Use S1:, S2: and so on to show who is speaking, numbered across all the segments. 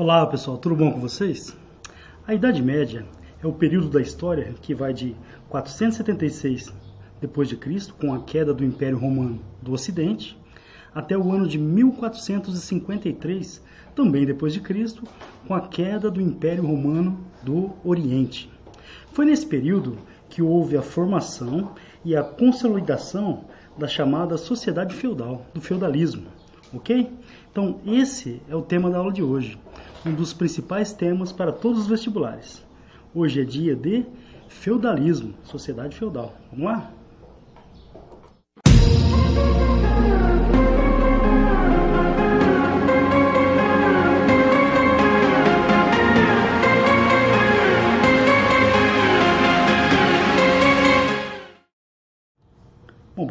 S1: Olá pessoal, tudo bom com vocês? A Idade Média é o período da história que vai de 476 depois de Cristo, com a queda do Império Romano do Ocidente, até o ano de 1453, também depois de Cristo, com a queda do Império Romano do Oriente. Foi nesse período que houve a formação e a consolidação da chamada sociedade feudal, do feudalismo, ok? Então, esse é o tema da aula de hoje um dos principais temas para todos os vestibulares. Hoje é dia de feudalismo, sociedade feudal. Vamos lá?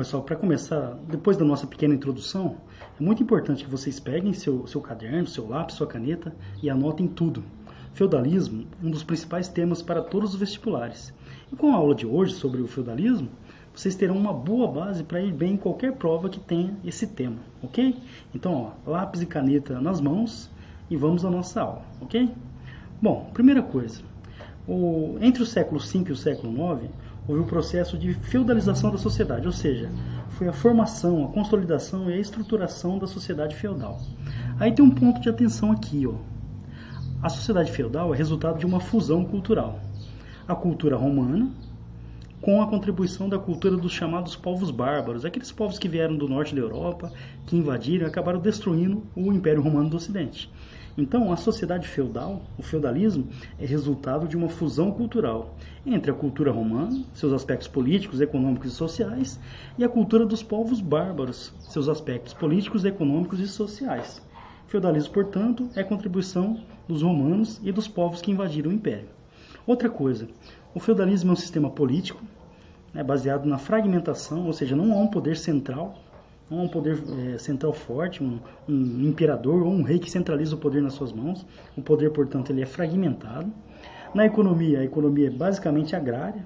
S1: Pessoal, para começar, depois da nossa pequena introdução, é muito importante que vocês peguem seu, seu caderno, seu lápis, sua caneta e anotem tudo. Feudalismo, um dos principais temas para todos os vestibulares. E com a aula de hoje sobre o feudalismo, vocês terão uma boa base para ir bem em qualquer prova que tenha esse tema, ok? Então, ó, lápis e caneta nas mãos e vamos à nossa aula, ok? Bom, primeira coisa, o, entre o século V e o século IX, houve um processo de feudalização da sociedade, ou seja, foi a formação, a consolidação e a estruturação da sociedade feudal. Aí tem um ponto de atenção aqui, ó. A sociedade feudal é resultado de uma fusão cultural. A cultura romana com a contribuição da cultura dos chamados povos bárbaros, aqueles povos que vieram do norte da Europa, que invadiram e acabaram destruindo o Império Romano do Ocidente. Então, a sociedade feudal, o feudalismo, é resultado de uma fusão cultural entre a cultura romana, seus aspectos políticos, econômicos e sociais, e a cultura dos povos bárbaros, seus aspectos políticos, econômicos e sociais. O feudalismo, portanto, é contribuição dos romanos e dos povos que invadiram o império. Outra coisa, o feudalismo é um sistema político né, baseado na fragmentação, ou seja, não há um poder central é um poder é, central forte, um, um, imperador ou um rei que centraliza o poder nas suas mãos. O poder, portanto, ele é fragmentado. Na economia, a economia é basicamente agrária.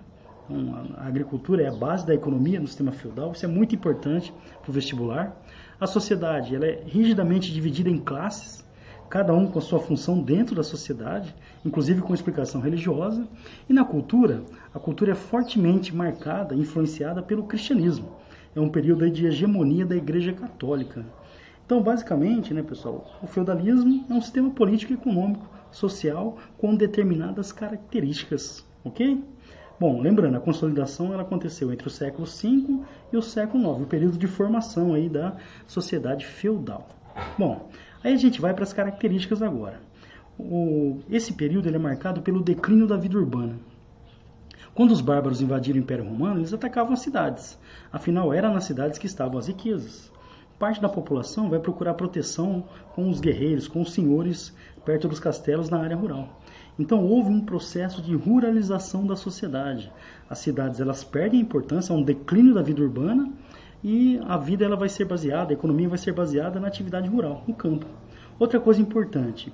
S1: Então, a agricultura é a base da economia no sistema feudal. Isso é muito importante para o vestibular. A sociedade ela é rigidamente dividida em classes, cada um com a sua função dentro da sociedade, inclusive com explicação religiosa. E na cultura, a cultura é fortemente marcada, influenciada pelo cristianismo é um período de hegemonia da Igreja Católica. Então, basicamente, né, pessoal, o feudalismo é um sistema político, econômico, social com determinadas características, ok? Bom, lembrando, a consolidação ela aconteceu entre o século V e o século IX, o período de formação aí da sociedade feudal. Bom, aí a gente vai para as características agora. O, esse período ele é marcado pelo declínio da vida urbana. Quando os bárbaros invadiram o Império Romano, eles atacavam as cidades. Afinal, era nas cidades que estavam as riquezas. Parte da população vai procurar proteção com os guerreiros, com os senhores perto dos castelos na área rural. Então houve um processo de ruralização da sociedade. As cidades elas perdem importância, há um declínio da vida urbana e a vida ela vai ser baseada, a economia vai ser baseada na atividade rural, no campo. Outra coisa importante,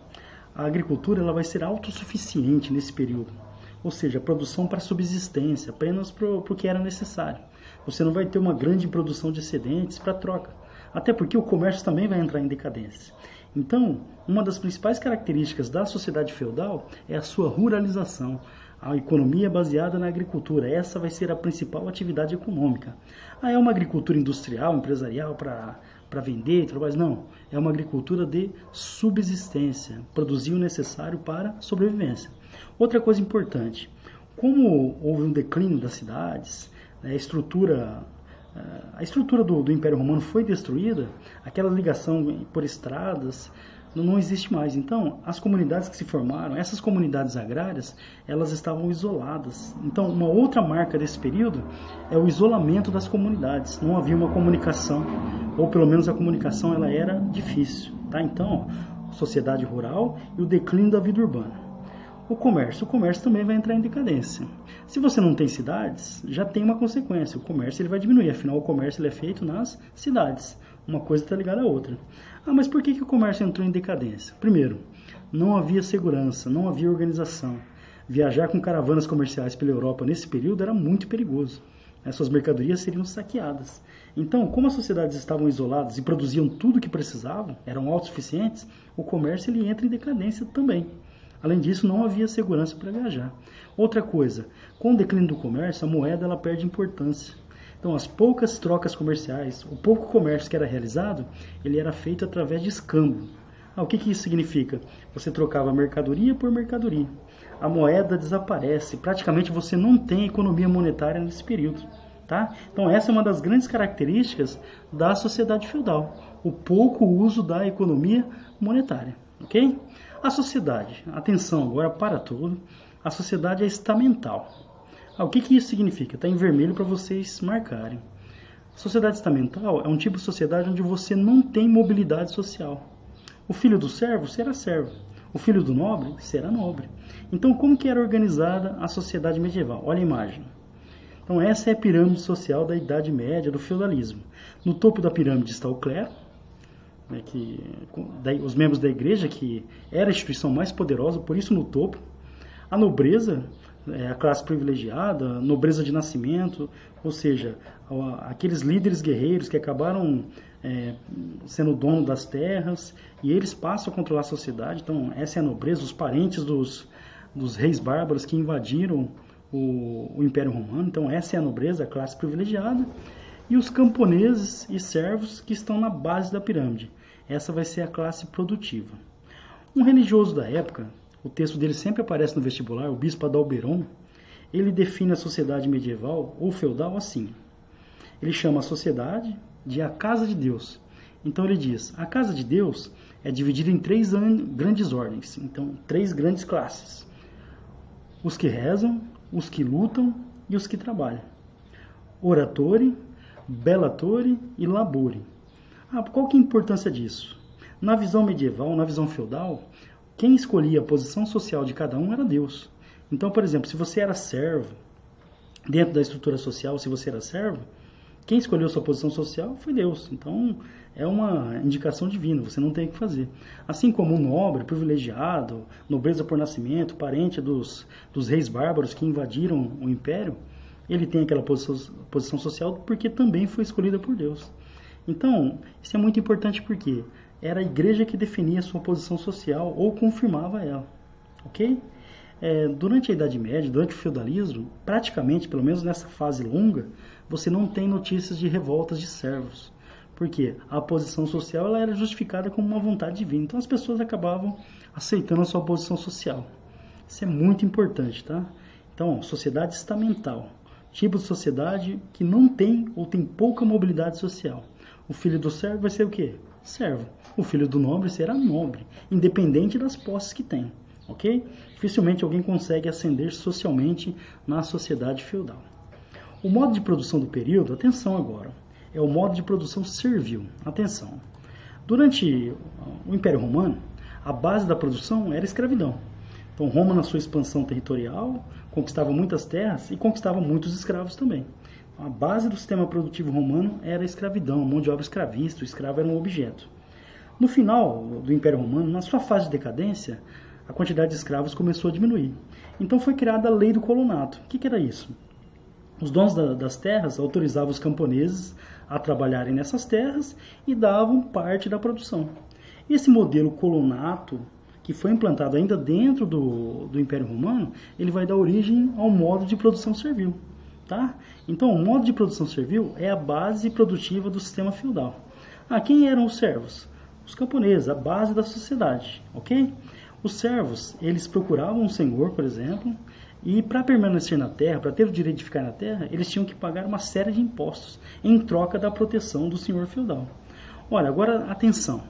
S1: a agricultura ela vai ser autossuficiente nesse período ou seja, produção para subsistência, apenas para o que era necessário. Você não vai ter uma grande produção de excedentes para troca, até porque o comércio também vai entrar em decadência. Então, uma das principais características da sociedade feudal é a sua ruralização, a economia baseada na agricultura. Essa vai ser a principal atividade econômica. Ah, é uma agricultura industrial, empresarial para vender, mas não. É uma agricultura de subsistência, produzir o necessário para sobrevivência. Outra coisa importante, como houve um declínio das cidades, né, a estrutura a estrutura do, do, Império Romano foi destruída, aquela ligação por estradas não, não, existe mais. Então, as comunidades que se formaram, essas comunidades agrárias, elas estavam isoladas. Então, uma outra marca desse período é o isolamento das comunidades. Não havia uma comunicação, ou pelo menos a comunicação ela era difícil. Tá? Então, sociedade rural e o declínio da vida urbana o comércio. O comércio também vai entrar em decadência. Se você não tem cidades, já tem uma consequência. O comércio ele vai diminuir, afinal o comércio ele é feito nas cidades. Uma coisa está ligada à outra. Ah, mas por que, que o comércio entrou em decadência? Primeiro, não havia segurança, não havia organização. Viajar com caravanas comerciais pela Europa nesse período era muito perigoso. As suas mercadorias seriam saqueadas. Então, como as sociedades estavam isoladas e produziam tudo o que precisavam, eram autossuficientes, o comércio ele entra em decadência também. Além disso, não havia segurança para viajar. Outra coisa, com o declínio do comércio, a moeda ela perde importância. Então, as poucas trocas comerciais, o pouco comércio que era realizado, ele era feito através de escambo. Ah, o que, que isso significa? Você trocava mercadoria por mercadoria. A moeda desaparece, praticamente você não tem economia monetária nesse período. Tá? Então, essa é uma das grandes características da sociedade feudal, o pouco uso da economia monetária. ok? A sociedade, atenção agora para tudo, a sociedade é estamental. Ah, o que, que isso significa? Está em vermelho para vocês marcarem. Sociedade estamental é um tipo de sociedade onde você não tem mobilidade social. O filho do servo será servo, o filho do nobre será nobre. Então, como que era organizada a sociedade medieval? Olha a imagem. Então, essa é a pirâmide social da Idade Média, do feudalismo. No topo da pirâmide está o clero, né, que, os membros da igreja, que era a instituição mais poderosa, por isso no topo. A nobreza, é, a classe privilegiada, a nobreza de nascimento, ou seja, aqueles líderes guerreiros que acabaram é, sendo dono das terras e eles passam a controlar a sociedade. Então, essa é a nobreza, os parentes dos, dos reis bárbaros que invadiram o, o Império Romano. Então, essa é a nobreza, a classe privilegiada. E os camponeses e servos que estão na base da pirâmide. Essa vai ser a classe produtiva. Um religioso da época, o texto dele sempre aparece no vestibular, o bispo Adalberon, ele define a sociedade medieval ou feudal assim. Ele chama a sociedade de a casa de Deus. Então ele diz: a casa de Deus é dividida em três grandes ordens, então três grandes classes: os que rezam, os que lutam e os que trabalham. Oratore, belatore e labore. Ah, qual que é a importância disso? Na visão medieval, na visão feudal, quem escolhia a posição social de cada um era Deus. Então, por exemplo, se você era servo, dentro da estrutura social, se você era servo, quem escolheu sua posição social foi Deus. Então, é uma indicação divina, você não tem o que fazer. Assim como um nobre, privilegiado, nobreza por nascimento, parente dos, dos reis bárbaros que invadiram o império, ele tem aquela posição, posição social porque também foi escolhida por Deus. Então, isso é muito importante porque era a igreja que definia sua posição social ou confirmava ela. Ok? É, durante a Idade Média, durante o feudalismo, praticamente, pelo menos nessa fase longa, você não tem notícias de revoltas de servos. Porque a posição social ela era justificada como uma vontade divina. Então as pessoas acabavam aceitando a sua posição social. Isso é muito importante, tá? Então, sociedade estamental. Tipo de sociedade que não tem ou tem pouca mobilidade social. O filho do servo vai ser o quê? Servo. O filho do nobre será nobre, independente das posses que tem. Ok? Dificilmente alguém consegue ascender socialmente na sociedade feudal. O modo de produção do período, atenção agora, é o modo de produção servil. Atenção. Durante o Império Romano, a base da produção era escravidão. Então, Roma, na sua expansão territorial, conquistava muitas terras e conquistava muitos escravos também. A base do sistema produtivo romano era a escravidão, a mão de obra escravista, o escravo era um objeto. No final do Império Romano, na sua fase de decadência, a quantidade de escravos começou a diminuir. Então foi criada a lei do colonato. O que, que era isso? Os donos da, das terras autorizavam os camponeses a trabalharem nessas terras e davam parte da produção. Esse modelo colonato, que foi implantado ainda dentro do, do Império Romano, ele vai dar origem ao modo de produção servil. Tá? Então, o modo de produção servil é a base produtiva do sistema feudal. Ah, quem eram os servos? Os camponeses, a base da sociedade, ok? Os servos, eles procuravam um senhor, por exemplo, e para permanecer na terra, para ter o direito de ficar na terra, eles tinham que pagar uma série de impostos em troca da proteção do senhor feudal. Olha, agora atenção.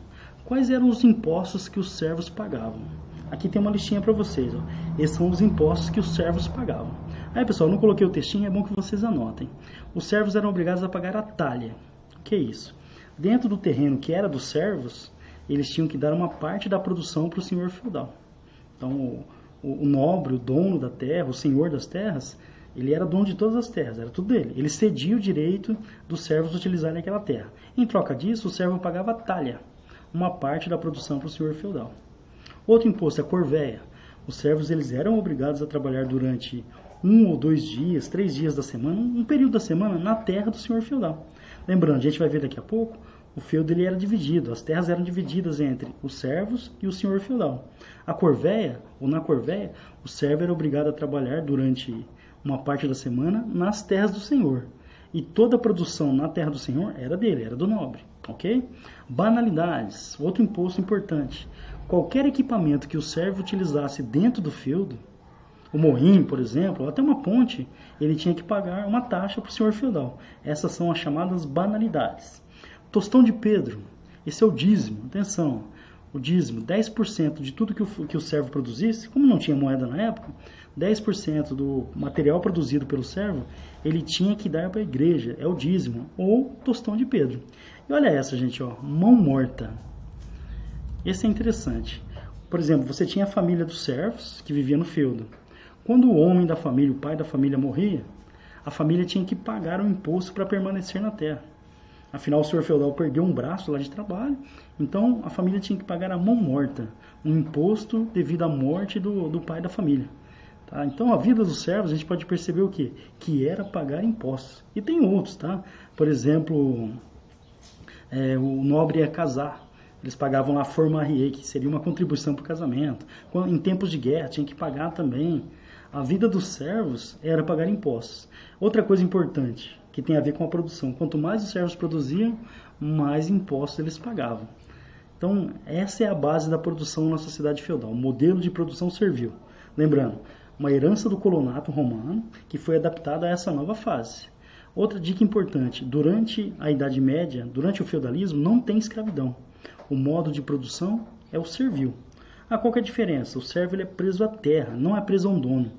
S1: Quais eram os impostos que os servos pagavam? Aqui tem uma listinha para vocês. Ó. Esses são os impostos que os servos pagavam. Aí, pessoal, não coloquei o textinho, é bom que vocês anotem. Os servos eram obrigados a pagar a talha. O que é isso? Dentro do terreno que era dos servos, eles tinham que dar uma parte da produção para o senhor feudal. Então, o, o, o nobre, o dono da terra, o senhor das terras, ele era dono de todas as terras, era tudo dele. Ele cedia o direito dos servos utilizarem aquela terra. Em troca disso, o servo pagava a talha, uma parte da produção para o senhor feudal. Outro imposto é a corvéia. Os servos eles eram obrigados a trabalhar durante um ou dois dias, três dias da semana, um período da semana na terra do senhor feudal. Lembrando, a gente vai ver daqui a pouco, o feudo ele era dividido, as terras eram divididas entre os servos e o senhor feudal. A corvéia, ou na corvéia, o servo era obrigado a trabalhar durante uma parte da semana nas terras do senhor. E toda a produção na terra do senhor era dele, era do nobre, ok? Banalidades, outro imposto importante. Qualquer equipamento que o servo utilizasse dentro do feudo, o moinho, por exemplo, até uma ponte, ele tinha que pagar uma taxa para o senhor feudal. Essas são as chamadas banalidades. Tostão de Pedro, esse é o dízimo, atenção, o dízimo, 10% de tudo que o, que o servo produzisse, como não tinha moeda na época, 10% do material produzido pelo servo, ele tinha que dar para a igreja, é o dízimo, ou tostão de Pedro. E olha essa, gente, ó, mão morta. Esse é interessante. Por exemplo, você tinha a família dos servos, que vivia no feudo. Quando o homem da família, o pai da família morria, a família tinha que pagar o imposto para permanecer na terra. Afinal, o senhor feudal perdeu um braço lá de trabalho, então a família tinha que pagar a mão morta, um imposto devido à morte do, do pai da família. Tá? Então, a vida dos servos, a gente pode perceber o quê? Que era pagar impostos. E tem outros, tá? Por exemplo, é, o nobre ia casar. Eles pagavam lá a formarie, que seria uma contribuição para o casamento. Em tempos de guerra, tinha que pagar também. A vida dos servos era pagar impostos. Outra coisa importante, que tem a ver com a produção. Quanto mais os servos produziam, mais impostos eles pagavam. Então, essa é a base da produção na sociedade feudal, o modelo de produção servil. Lembrando, uma herança do colonato romano que foi adaptada a essa nova fase. Outra dica importante: durante a Idade Média, durante o feudalismo, não tem escravidão. O modo de produção é o servil. Ah, qual é diferença? O servo ele é preso à terra, não é preso a um dono.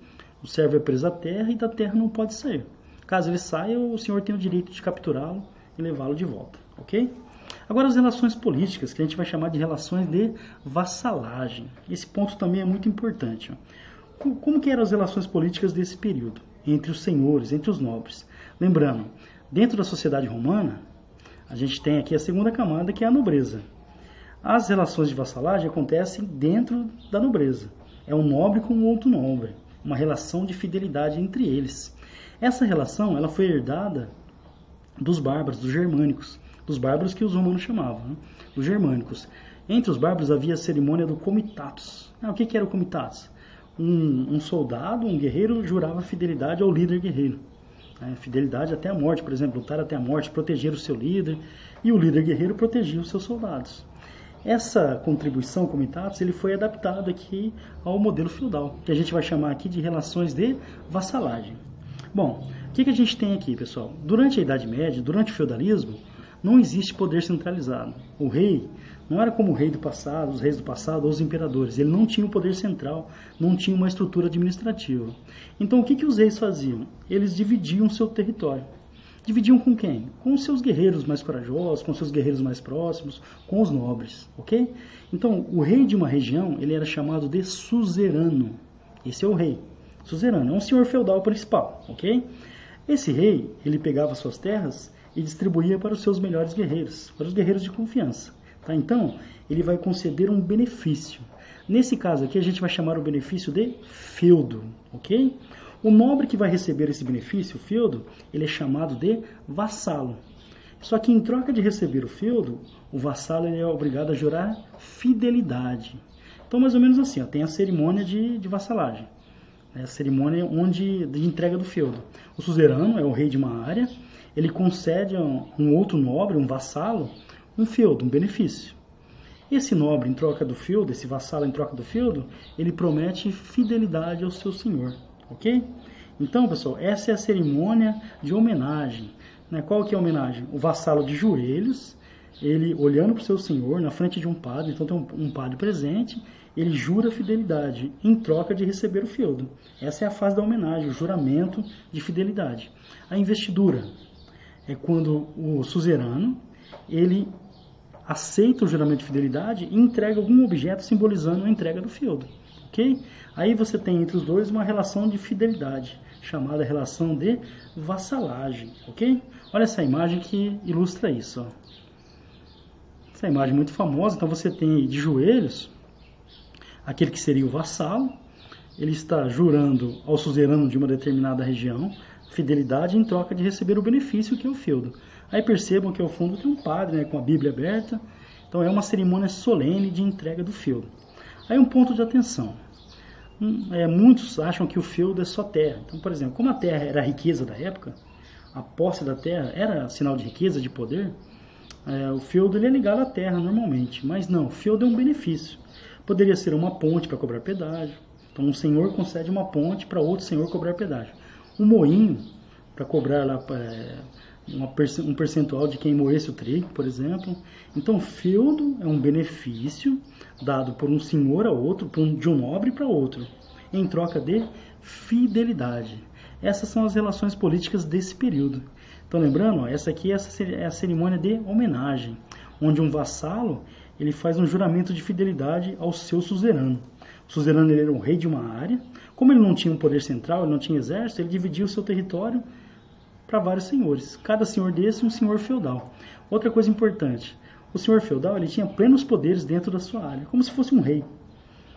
S1: O servo é preso à terra e da terra não pode sair. Caso ele saia, o senhor tem o direito de capturá-lo e levá-lo de volta, ok? Agora as relações políticas, que a gente vai chamar de relações de vassalagem. Esse ponto também é muito importante. Como que eram as relações políticas desse período? Entre os senhores, entre os nobres. Lembrando, dentro da sociedade romana, a gente tem aqui a segunda camada, que é a nobreza. As relações de vassalagem acontecem dentro da nobreza. É um nobre com outro nobre. Uma relação de fidelidade entre eles. Essa relação ela foi herdada dos bárbaros, dos germânicos, dos bárbaros que os romanos chamavam, né? os germânicos. Entre os bárbaros havia a cerimônia do comitatus. Ah, o que, que era o comitatus? Um, um, soldado, um guerreiro, jurava fidelidade ao líder guerreiro. Né? Fidelidade até a morte, por exemplo, lutar até a morte, proteger o seu líder. E o líder guerreiro protegia os seus soldados. Essa contribuição comitatus ele foi adaptado aqui ao modelo feudal, que a gente vai chamar aqui de relações de vassalagem. Bom, o que, que a gente tem aqui, pessoal? Durante a Idade Média, durante o feudalismo, não existe poder centralizado. O rei não era como o rei do passado, os reis do passado ou os imperadores. Ele não tinha o poder central, não tinha uma estrutura administrativa. Então, o que, que os reis faziam? Eles dividiam seu território. Dividiam com quem? Com seus guerreiros mais corajosos, com seus guerreiros mais próximos, com os nobres, ok? Então, o rei de uma região, ele era chamado de suzerano. Esse é o rei suzerano, é um senhor feudal principal, ok? Esse rei, ele pegava suas terras e distribuía para os seus melhores guerreiros, para os guerreiros de confiança. Tá? Então, ele vai conceder um benefício. Nesse caso aqui, a gente vai chamar o benefício de feudo, ok? O nobre que vai receber esse benefício, o feudo, ele é chamado de vassalo. Só que em troca de receber o feudo, o vassalo é obrigado a jurar fidelidade. Então, mais ou menos assim, ó, tem a cerimônia de, de vassalagem é a cerimônia onde de entrega do feudo. O suzerano é o rei de uma área, ele concede a um outro nobre, um vassalo, um feudo, um benefício. Esse nobre, em troca do feudo, esse vassalo em troca do feudo, ele promete fidelidade ao seu senhor, ok? Então, pessoal, essa é a cerimônia de homenagem. Né? Qual que é a homenagem? O vassalo de joelhos, ele olhando para o seu senhor na frente de um padre, então tem um, um padre presente, ele jura fidelidade em troca de receber o feudo. Essa é a fase da homenagem, o juramento de fidelidade. A investidura é quando o suzerano ele aceita o juramento de fidelidade e entrega algum objeto simbolizando a entrega do feudo. Ok? Aí você tem entre os dois uma relação de fidelidade, chamada relação de vassalagem. Ok? Olha essa imagem que ilustra isso. Ó. Essa imagem muito famosa, então você tem de joelhos aquele que seria o vassalo, ele está jurando ao suzerano de uma determinada região fidelidade em troca de receber o benefício que é o feudo. Aí percebam que ao fundo tem um padre né, com a Bíblia aberta, então é uma cerimônia solene de entrega do feudo. Aí um ponto de atenção. Hum, é, muitos acham que o feudo é só terra. Então, por exemplo, como a terra era a riqueza da época, a posse da terra era sinal de riqueza, de poder, é, o feudo ele é ligado à terra normalmente. Mas não, o feudo é um benefício. Poderia ser uma ponte para cobrar pedágio. Então um senhor concede uma ponte para outro senhor cobrar pedágio. Um moinho para cobrar lá é, um percentual de quem moesse o trigo, por exemplo. Então, feudo é um benefício dado por um senhor a outro, de um nobre para outro, em troca de fidelidade. Essas são as relações políticas desse período. Então, lembrando, ó, essa aqui é a cerimônia de homenagem, onde um vassalo ele faz um juramento de fidelidade ao seu suzerano. O suzerano era o rei de uma área. Como ele não tinha um poder central, ele não tinha exército, ele dividia o seu território para vários senhores. Cada senhor desse um senhor feudal. Outra coisa importante, o senhor feudal ele tinha plenos poderes dentro da sua área, como se fosse um rei.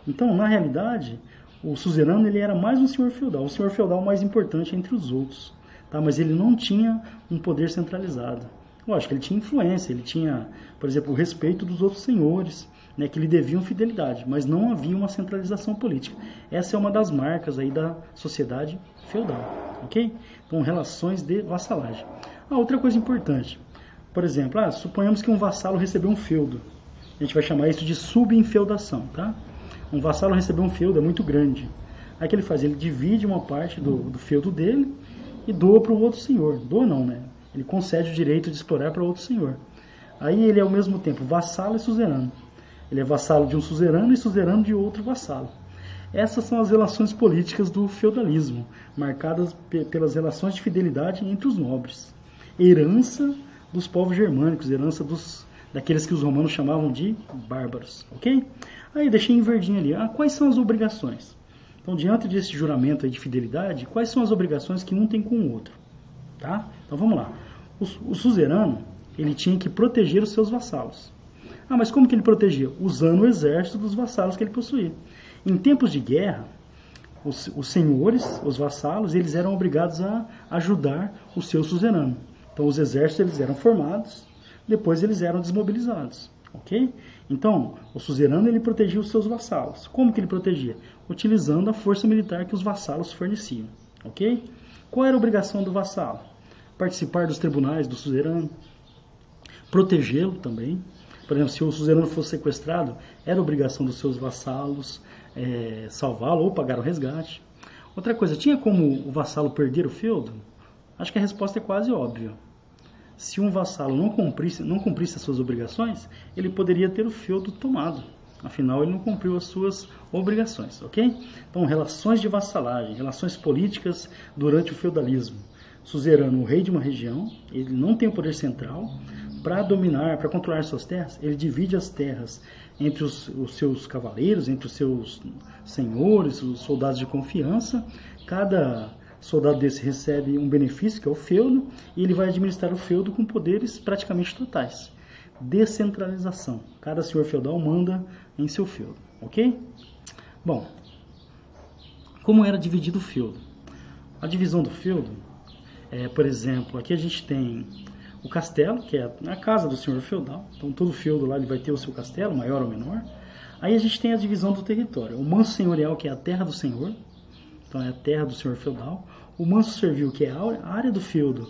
S1: Então, na realidade, o suzerano ele era mais um senhor feudal, o senhor feudal mais importante entre os outros, tá? Mas ele não tinha um poder centralizado. Lógico, ele tinha influência, ele tinha, por exemplo, o respeito dos outros senhores, né, que lhe deviam fidelidade, mas não havia uma centralização política. Essa é uma das marcas aí da sociedade feudal, ok? Então, relações de vassalagem. Ah, outra coisa importante, por exemplo, ah, suponhamos que um vassalo recebeu um feudo. A gente vai chamar isso de subinfeudação, tá? Um vassalo recebeu um feudo, é muito grande. Aí o que ele faz? Ele divide uma parte do, do feudo dele e doa para o outro senhor. Doa não, né? Ele concede o direito de explorar para outro senhor. Aí ele é ao mesmo tempo vassalo e suzerano. Ele é vassalo de um suzerano e suzerano de outro vassalo. Essas são as relações políticas do feudalismo, marcadas pelas relações de fidelidade entre os nobres. Herança dos povos germânicos, herança dos daqueles que os romanos chamavam de bárbaros, ok? Aí deixei em verdinho ali. Ah, quais são as obrigações? Então, diante desse juramento de fidelidade, quais são as obrigações que um tem com o outro? Tá? Então vamos lá. O, o suzerano ele tinha que proteger os seus vassalos. Ah, mas como que ele protegia? Usando o exército dos vassalos que ele possuía. Em tempos de guerra, os, os senhores, os vassalos, eles eram obrigados a ajudar o seu suzerano. Então os exércitos eles eram formados, depois eles eram desmobilizados, ok? Então o suzerano ele protegia os seus vassalos. Como que ele protegia? Utilizando a força militar que os vassalos forneciam, ok? Qual era a obrigação do vassalo? Participar dos tribunais do suzerano, protegê-lo também, por exemplo, se o suzerano fosse sequestrado, era obrigação dos seus vassalos é, salvá-lo ou pagar o resgate. Outra coisa, tinha como o vassalo perder o feudo? Acho que a resposta é quase óbvia. Se um vassalo não cumprisse, não cumprisse as suas obrigações, ele poderia ter o feudo tomado. Afinal, ele não cumpriu as suas obrigações, ok? Então, relações de vassalagem, relações políticas durante o feudalismo. Suzerano, o rei de uma região, ele não tem o poder central, para dominar, para controlar suas terras, ele divide as terras entre os, os, seus cavaleiros, entre os seus senhores, os soldados de confiança. Cada soldado desse recebe um benefício, que é o feudo, e ele vai administrar o feudo com poderes praticamente totais. Descentralização. Cada senhor feudal manda em seu feudo, ok? Bom, como era dividido o feudo? A divisão do feudo, é, por exemplo, aqui a gente tem o castelo, que é a casa do senhor feudal. Então todo feudo lá ele vai ter o seu castelo, maior ou menor. Aí a gente tem a divisão do território. O manso senhorial, que é a terra do senhor, então é a terra do senhor feudal. O manso servil, que é a área do feudo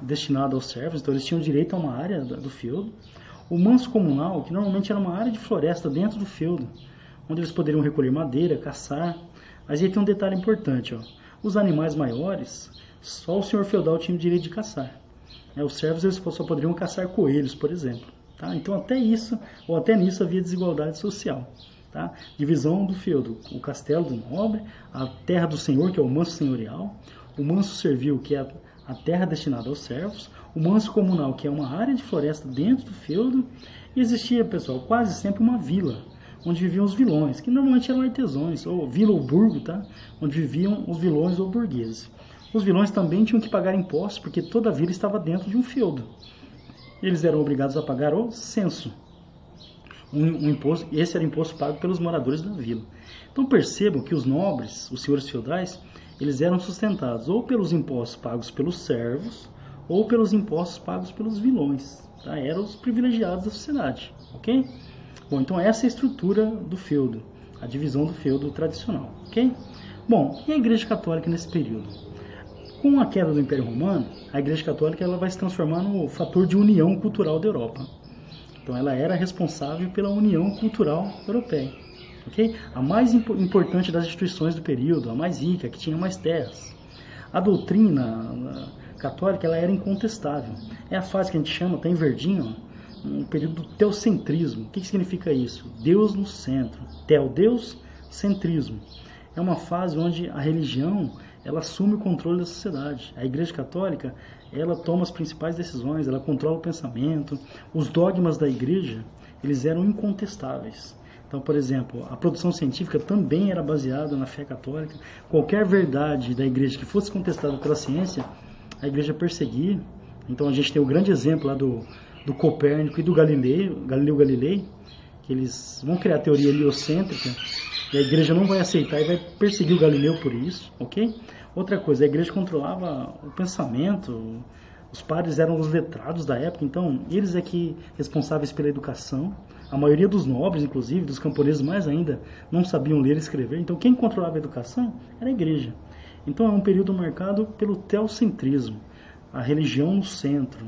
S1: destinada aos servos, então eles tinham direito a uma área do feudo. O manso comunal, que normalmente era uma área de floresta dentro do feudo, onde eles poderiam recolher madeira, caçar. Mas aí tem um detalhe importante, ó. Os animais maiores, só o senhor feudal tinha o direito de caçar. Os servos eles só poderiam caçar coelhos, por exemplo. Tá? Então até isso, ou até nisso havia desigualdade social. Tá? Divisão do feudo, o castelo do nobre, a terra do senhor, que é o manso senhorial, o manso servil, que é a terra destinada aos servos, o manso comunal, que é uma área de floresta dentro do feudo, e existia, pessoal, quase sempre uma vila, onde viviam os vilões, que normalmente eram artesãos, ou vila ou burgo, tá? onde viviam os vilões ou burgueses. Os vilões também tinham que pagar impostos, porque toda a vila estava dentro de um feudo. Eles eram obrigados a pagar o censo. um, um imposto, esse era imposto pago pelos moradores da vila. Então percebam que os nobres, os senhores feudais, eles eram sustentados ou pelos impostos pagos pelos servos ou pelos impostos pagos pelos vilões. Tá? Eram os privilegiados da sociedade, ok? Bom, então essa é a estrutura do feudo, a divisão do feudo tradicional, ok? Bom, e a Igreja Católica nesse período? Com a queda do Império Romano, a Igreja Católica ela vai se transformar no fator de união cultural da Europa. Então ela era responsável pela união cultural europeia. Okay? A mais imp importante das instituições do período, a mais rica, que tinha mais terras. A doutrina católica ela era incontestável. É a fase que a gente chama, está em verdinho, um período do teocentrismo. O que, que significa isso? Deus no centro. Teo, Deus, centrismo é uma fase onde a religião ela assume o controle da sociedade. A Igreja Católica ela toma as principais decisões, ela controla o pensamento. Os dogmas da Igreja eles eram incontestáveis. Então, por exemplo, a produção científica também era baseada na fé católica. Qualquer verdade da Igreja que fosse contestada pela ciência, a Igreja perseguia. Então, a gente tem o grande exemplo lá do, do Copérnico e do Galileu, Galileu Galilei, que eles vão criar a teoria heliocêntrica e a igreja não vai aceitar e vai perseguir o Galileu por isso, ok? Outra coisa, a igreja controlava o pensamento, os padres eram os letrados da época, então eles é que responsáveis pela educação. A maioria dos nobres, inclusive, dos camponeses mais ainda, não sabiam ler e escrever. Então quem controlava a educação era a igreja. Então é um período marcado pelo teocentrismo, a religião no centro,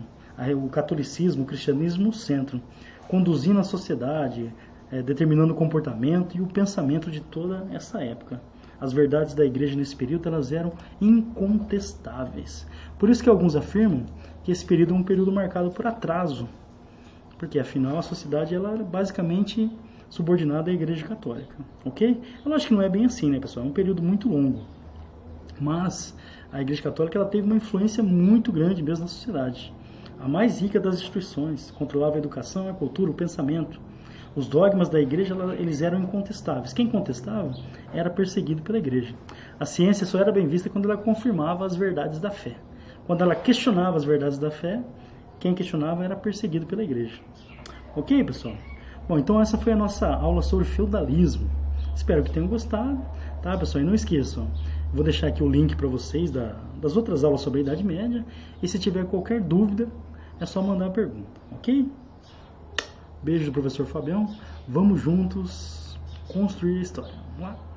S1: o catolicismo, o cristianismo no centro, conduzindo a sociedade, é, determinando o comportamento e o pensamento de toda essa época. As verdades da igreja nesse período elas eram incontestáveis. Por isso que alguns afirmam que esse período é um período marcado por atraso, porque afinal a sociedade ela era basicamente subordinada à igreja católica, ok? Eu acho que não é bem assim, né, pessoal? É um período muito longo, mas a igreja católica ela teve uma influência muito grande mesmo na sociedade. A mais rica das instituições, controlava a educação, a cultura, o pensamento, os dogmas da igreja eles eram incontestáveis. Quem contestava era perseguido pela igreja. A ciência só era bem vista quando ela confirmava as verdades da fé. Quando ela questionava as verdades da fé, quem questionava era perseguido pela igreja. Ok, pessoal? Bom, então essa foi a nossa aula sobre feudalismo. Espero que tenham gostado, tá, pessoal? E não esqueçam, vou deixar aqui o link para vocês da, das outras aulas sobre a Idade Média. E se tiver qualquer dúvida, é só mandar a pergunta, ok? Beijo do professor Fabião. Vamos juntos construir a história. Vamos lá?